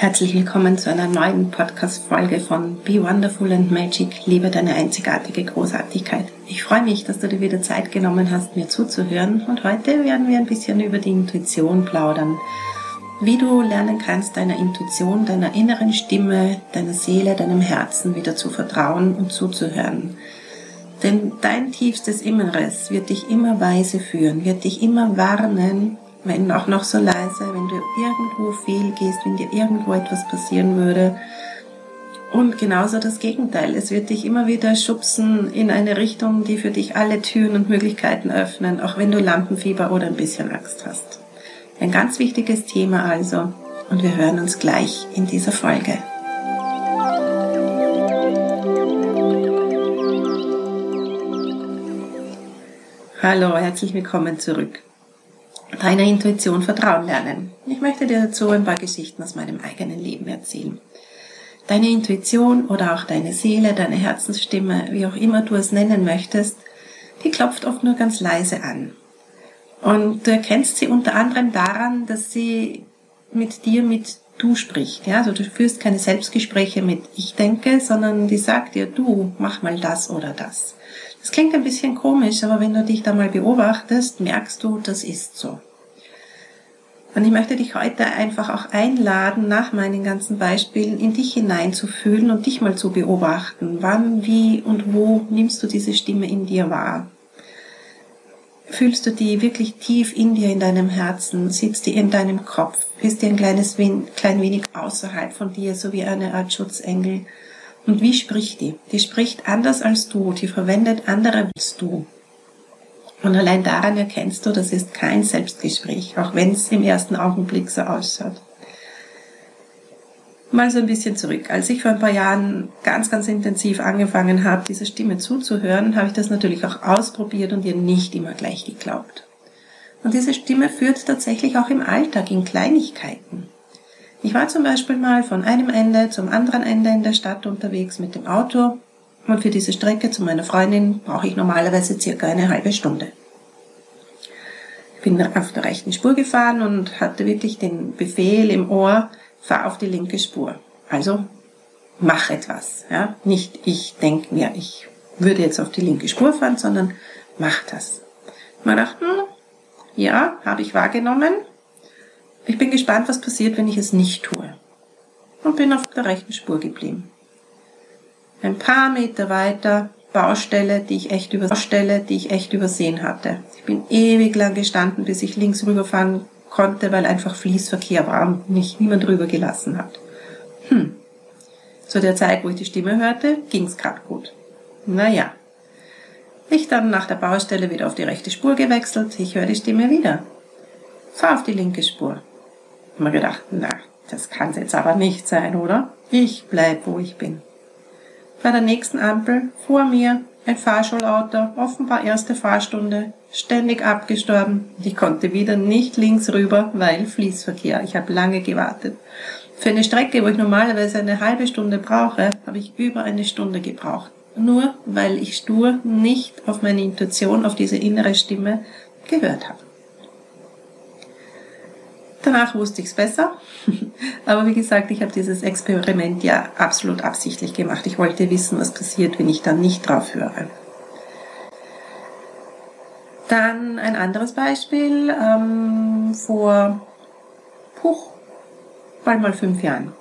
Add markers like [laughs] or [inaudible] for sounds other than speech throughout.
Herzlich willkommen zu einer neuen Podcast-Folge von Be Wonderful and Magic. Liebe deine einzigartige Großartigkeit. Ich freue mich, dass du dir wieder Zeit genommen hast, mir zuzuhören. Und heute werden wir ein bisschen über die Intuition plaudern. Wie du lernen kannst, deiner Intuition, deiner inneren Stimme, deiner Seele, deinem Herzen wieder zu vertrauen und zuzuhören. Denn dein tiefstes Inneres wird dich immer weise führen, wird dich immer warnen, wenn auch noch so leise, wenn du irgendwo fehlgehst, wenn dir irgendwo etwas passieren würde. Und genauso das Gegenteil. Es wird dich immer wieder schubsen in eine Richtung, die für dich alle Türen und Möglichkeiten öffnen, auch wenn du Lampenfieber oder ein bisschen Angst hast. Ein ganz wichtiges Thema also. Und wir hören uns gleich in dieser Folge. Hallo, herzlich willkommen zurück deiner Intuition vertrauen lernen. Ich möchte dir dazu ein paar Geschichten aus meinem eigenen Leben erzählen. Deine Intuition oder auch deine Seele, deine Herzensstimme, wie auch immer du es nennen möchtest, die klopft oft nur ganz leise an. Und du erkennst sie unter anderem daran, dass sie mit dir mit du spricht. Ja? Also du führst keine Selbstgespräche mit ich denke, sondern die sagt dir du, mach mal das oder das. Das klingt ein bisschen komisch, aber wenn du dich da mal beobachtest, merkst du, das ist so. Und ich möchte dich heute einfach auch einladen, nach meinen ganzen Beispielen in dich hineinzufühlen und dich mal zu beobachten. Wann, wie und wo nimmst du diese Stimme in dir wahr? Fühlst du die wirklich tief in dir, in deinem Herzen? Sitzt die in deinem Kopf? Ist die ein kleines, klein wenig außerhalb von dir, so wie eine Art Schutzengel? Und wie spricht die? Die spricht anders als du, die verwendet andere als du. Und allein daran erkennst du, das ist kein Selbstgespräch, auch wenn es im ersten Augenblick so ausschaut. Mal so ein bisschen zurück. Als ich vor ein paar Jahren ganz, ganz intensiv angefangen habe, dieser Stimme zuzuhören, habe ich das natürlich auch ausprobiert und ihr nicht immer gleich geglaubt. Und diese Stimme führt tatsächlich auch im Alltag in Kleinigkeiten. Ich war zum Beispiel mal von einem Ende zum anderen Ende in der Stadt unterwegs mit dem Auto und für diese Strecke zu meiner Freundin brauche ich normalerweise circa eine halbe Stunde. Ich bin auf der rechten Spur gefahren und hatte wirklich den Befehl im Ohr, fahr auf die linke Spur. Also mach etwas. Ja? Nicht ich denke mir, ich würde jetzt auf die linke Spur fahren, sondern mach das. Man dachte, hm, ja, habe ich wahrgenommen, ich bin gespannt, was passiert, wenn ich es nicht tue. Und bin auf der rechten Spur geblieben. Ein paar Meter weiter Baustelle, die ich echt über die ich echt übersehen hatte. Ich bin ewig lang gestanden, bis ich links rüberfahren konnte, weil einfach Fließverkehr war und mich niemand rüber gelassen hat. Hm. Zu der Zeit, wo ich die Stimme hörte, ging's grad gut. Naja. Ich dann nach der Baustelle wieder auf die rechte Spur gewechselt. Ich höre die Stimme wieder. Fahr auf die linke Spur mir gedacht, na, das kann jetzt aber nicht sein, oder? Ich bleib, wo ich bin. Bei der nächsten Ampel vor mir ein Fahrschulauto, offenbar erste Fahrstunde, ständig abgestorben. Ich konnte wieder nicht links rüber, weil Fließverkehr. Ich habe lange gewartet. Für eine Strecke, wo ich normalerweise eine halbe Stunde brauche, habe ich über eine Stunde gebraucht. Nur weil ich stur nicht auf meine Intuition, auf diese innere Stimme gehört habe. Danach wusste ich es besser. [laughs] Aber wie gesagt, ich habe dieses Experiment ja absolut absichtlich gemacht. Ich wollte wissen, was passiert, wenn ich dann nicht drauf höre. Dann ein anderes Beispiel ähm, vor puch, bald mal fünf Jahren.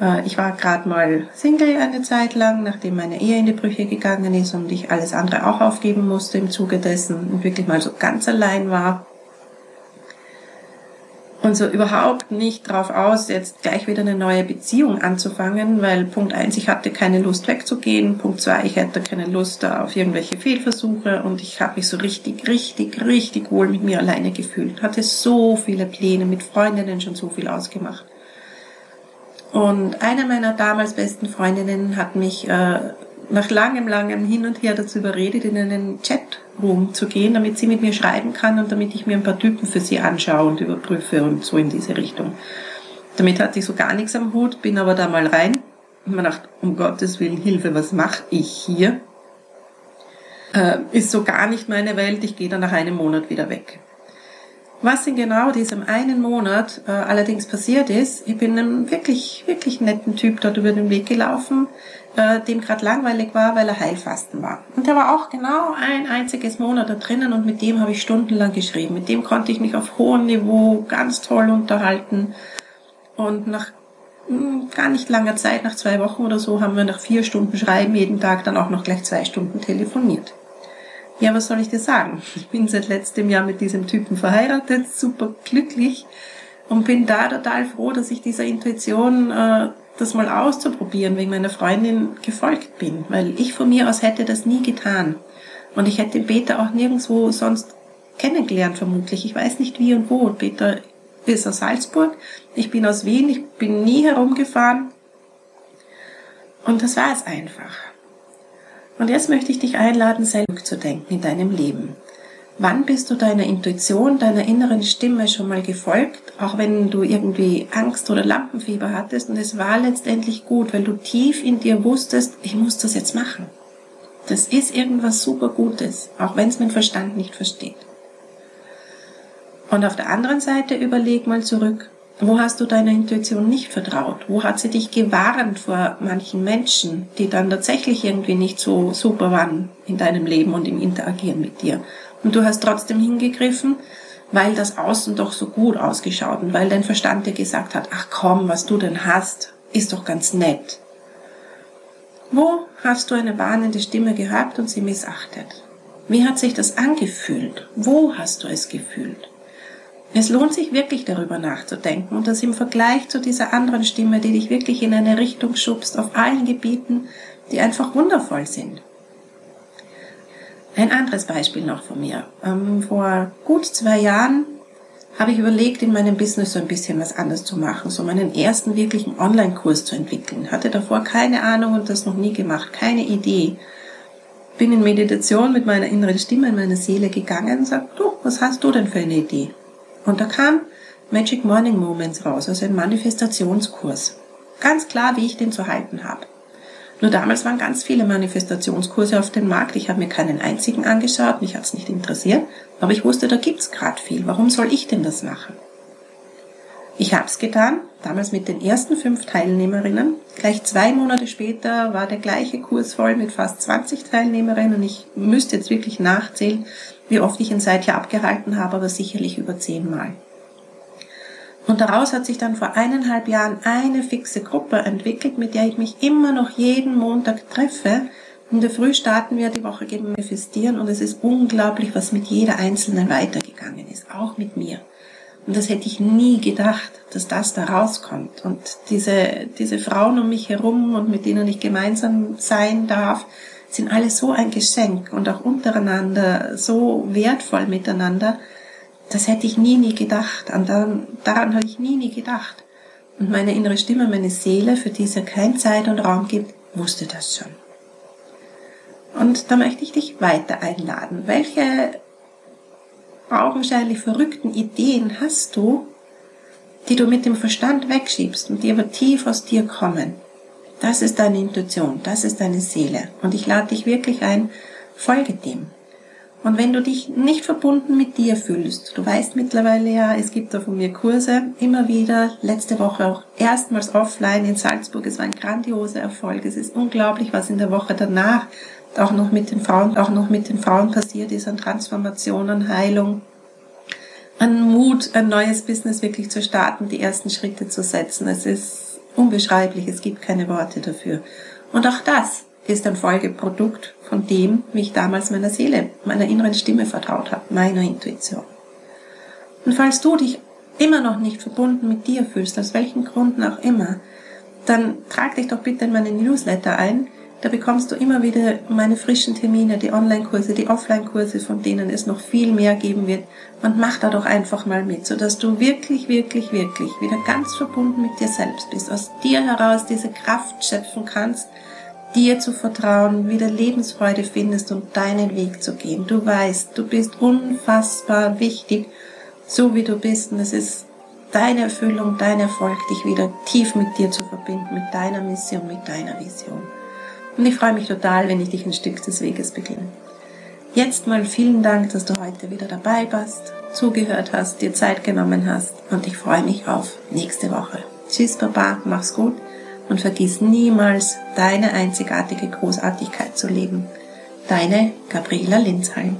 Äh, ich war gerade mal Single eine Zeit lang, nachdem meine Ehe in die Brüche gegangen ist und ich alles andere auch aufgeben musste im Zuge dessen und wirklich mal so ganz allein war und so überhaupt nicht drauf aus, jetzt gleich wieder eine neue Beziehung anzufangen, weil Punkt eins, ich hatte keine Lust wegzugehen, Punkt zwei, ich hatte keine Lust auf irgendwelche Fehlversuche und ich habe mich so richtig, richtig, richtig wohl mit mir alleine gefühlt. Hatte so viele Pläne, mit Freundinnen schon so viel ausgemacht. Und eine meiner damals besten Freundinnen hat mich äh, nach langem, langem Hin und Her dazu überredet, in einen Chatroom zu gehen, damit sie mit mir schreiben kann und damit ich mir ein paar Typen für sie anschaue und überprüfe und so in diese Richtung. Damit hatte ich so gar nichts am Hut, bin aber da mal rein und mir dachte, um Gottes Willen, Hilfe, was mache ich hier? Äh, ist so gar nicht meine Welt, ich gehe dann nach einem Monat wieder weg. Was in genau diesem einen Monat äh, allerdings passiert ist, ich bin einem wirklich, wirklich netten Typ dort über den Weg gelaufen, äh, dem gerade langweilig war, weil er Heilfasten war. Und der war auch genau ein einziges Monat da drinnen und mit dem habe ich stundenlang geschrieben. Mit dem konnte ich mich auf hohem Niveau ganz toll unterhalten. Und nach mh, hm, gar nicht langer Zeit, nach zwei Wochen oder so, haben wir nach vier Stunden Schreiben jeden Tag dann auch noch gleich zwei Stunden telefoniert. Ja, was soll ich dir sagen? Ich bin seit letztem Jahr mit diesem Typen verheiratet, super glücklich und bin da total froh, dass ich dieser Intuition, äh, das mal auszuprobieren, wegen meiner Freundin gefolgt bin, weil ich von mir aus hätte das nie getan. Und ich hätte Peter auch nirgendwo sonst kennengelernt, vermutlich. Ich weiß nicht wie und wo. Peter ist aus Salzburg, ich bin aus Wien, ich bin nie herumgefahren. Und das war es einfach. Und jetzt möchte ich dich einladen, selbst zu denken in deinem Leben. Wann bist du deiner Intuition, deiner inneren Stimme schon mal gefolgt, auch wenn du irgendwie Angst oder Lampenfieber hattest und es war letztendlich gut, weil du tief in dir wusstest, ich muss das jetzt machen. Das ist irgendwas super Gutes, auch wenn es mein Verstand nicht versteht. Und auf der anderen Seite überleg mal zurück, wo hast du deiner Intuition nicht vertraut? Wo hat sie dich gewarnt vor manchen Menschen, die dann tatsächlich irgendwie nicht so super waren in deinem Leben und im Interagieren mit dir? Und du hast trotzdem hingegriffen, weil das Außen doch so gut ausgeschaut und weil dein Verstand dir gesagt hat, ach komm, was du denn hast, ist doch ganz nett. Wo hast du eine warnende Stimme gehabt und sie missachtet? Wie hat sich das angefühlt? Wo hast du es gefühlt? Es lohnt sich wirklich darüber nachzudenken und das im Vergleich zu dieser anderen Stimme, die dich wirklich in eine Richtung schubst, auf allen Gebieten, die einfach wundervoll sind. Ein anderes Beispiel noch von mir. Ähm, vor gut zwei Jahren habe ich überlegt, in meinem Business so ein bisschen was anderes zu machen, so meinen ersten wirklichen Online-Kurs zu entwickeln. Hatte davor keine Ahnung und das noch nie gemacht, keine Idee. Bin in Meditation mit meiner inneren Stimme in meine Seele gegangen und sag, du, was hast du denn für eine Idee? Und da kam Magic Morning Moments raus, also ein Manifestationskurs. Ganz klar, wie ich den zu halten habe. Nur damals waren ganz viele Manifestationskurse auf dem Markt. Ich habe mir keinen einzigen angeschaut, mich hat's nicht interessiert, aber ich wusste, da gibt's gerade viel. Warum soll ich denn das machen? Ich habe es getan, damals mit den ersten fünf Teilnehmerinnen. Gleich zwei Monate später war der gleiche Kurs voll mit fast 20 Teilnehmerinnen und ich müsste jetzt wirklich nachzählen, wie oft ich ihn seither abgehalten habe, aber sicherlich über zehnmal. Und daraus hat sich dann vor eineinhalb Jahren eine fixe Gruppe entwickelt, mit der ich mich immer noch jeden Montag treffe. In der Früh starten wir die Woche gegen Manifestieren und es ist unglaublich, was mit jeder Einzelnen weitergegangen ist, auch mit mir. Und das hätte ich nie gedacht, dass das da rauskommt. Und diese, diese Frauen um mich herum und mit denen ich gemeinsam sein darf, sind alle so ein Geschenk und auch untereinander so wertvoll miteinander. Das hätte ich nie, nie gedacht. An daran, daran habe ich nie, nie gedacht. Und meine innere Stimme, meine Seele, für die es ja kein Zeit und Raum gibt, wusste das schon. Und da möchte ich dich weiter einladen. Welche augenscheinlich verrückten Ideen hast du, die du mit dem Verstand wegschiebst und die aber tief aus dir kommen? Das ist deine Intuition, das ist deine Seele. Und ich lade dich wirklich ein, folge dem. Und wenn du dich nicht verbunden mit dir fühlst, du weißt mittlerweile ja, es gibt da von mir Kurse, immer wieder, letzte Woche auch erstmals offline in Salzburg, es war ein grandioser Erfolg, es ist unglaublich, was in der Woche danach auch noch mit den Frauen, auch noch mit den Frauen passiert ist an Transformation, an Heilung, an Mut, ein neues Business wirklich zu starten, die ersten Schritte zu setzen. Es ist unbeschreiblich, es gibt keine Worte dafür. Und auch das ist ein Folgeprodukt von dem, wie ich damals meiner Seele, meiner inneren Stimme vertraut habe, meiner Intuition. Und falls du dich immer noch nicht verbunden mit dir fühlst, aus welchen Gründen auch immer, dann trag dich doch bitte in meinen Newsletter ein, da bekommst du immer wieder meine frischen Termine, die Online-Kurse, die Offline-Kurse, von denen es noch viel mehr geben wird. Und mach da doch einfach mal mit, sodass du wirklich, wirklich, wirklich wieder ganz verbunden mit dir selbst bist, aus dir heraus diese Kraft schöpfen kannst, dir zu vertrauen, wieder Lebensfreude findest und deinen Weg zu gehen. Du weißt, du bist unfassbar wichtig, so wie du bist. Und es ist deine Erfüllung, dein Erfolg, dich wieder tief mit dir zu verbinden, mit deiner Mission, mit deiner Vision. Und ich freue mich total, wenn ich dich ein Stück des Weges beginne. Jetzt mal vielen Dank, dass du heute wieder dabei warst. zugehört hast, dir Zeit genommen hast und ich freue mich auf nächste Woche. Tschüss, Baba, mach's gut und vergiss niemals, deine einzigartige Großartigkeit zu leben. Deine Gabriela Linsheim.